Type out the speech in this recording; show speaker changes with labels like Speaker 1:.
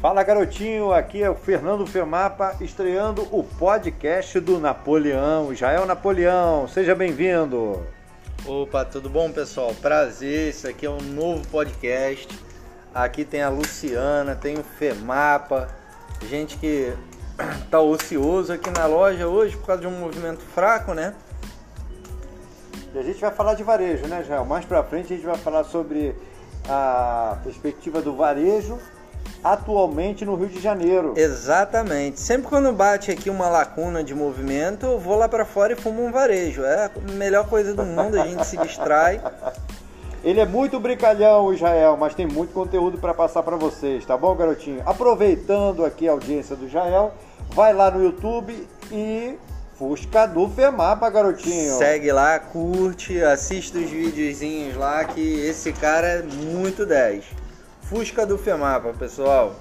Speaker 1: Fala garotinho, aqui é o Fernando Fermapa estreando o podcast do Napoleão, Israel Napoleão, seja bem-vindo.
Speaker 2: Opa, tudo bom pessoal? Prazer, esse aqui é um novo podcast. Aqui tem a Luciana, tem o Fermapa, gente que tá ocioso aqui na loja hoje por causa de um movimento fraco, né?
Speaker 1: E a gente vai falar de varejo, né, Israel? Mais pra frente a gente vai falar sobre a perspectiva do varejo atualmente no Rio de Janeiro.
Speaker 2: Exatamente. Sempre quando bate aqui uma lacuna de movimento, eu vou lá para fora e fumo um varejo. É a melhor coisa do mundo, a gente se distrai.
Speaker 1: Ele é muito brincalhão, Israel, mas tem muito conteúdo para passar para vocês, tá bom, garotinho? Aproveitando aqui a audiência do Israel, vai lá no YouTube e Fusca do Femapa, garotinho.
Speaker 2: Segue lá, curte, assiste os videozinhos lá que esse cara é muito 10. Fusca do Femapa, pessoal.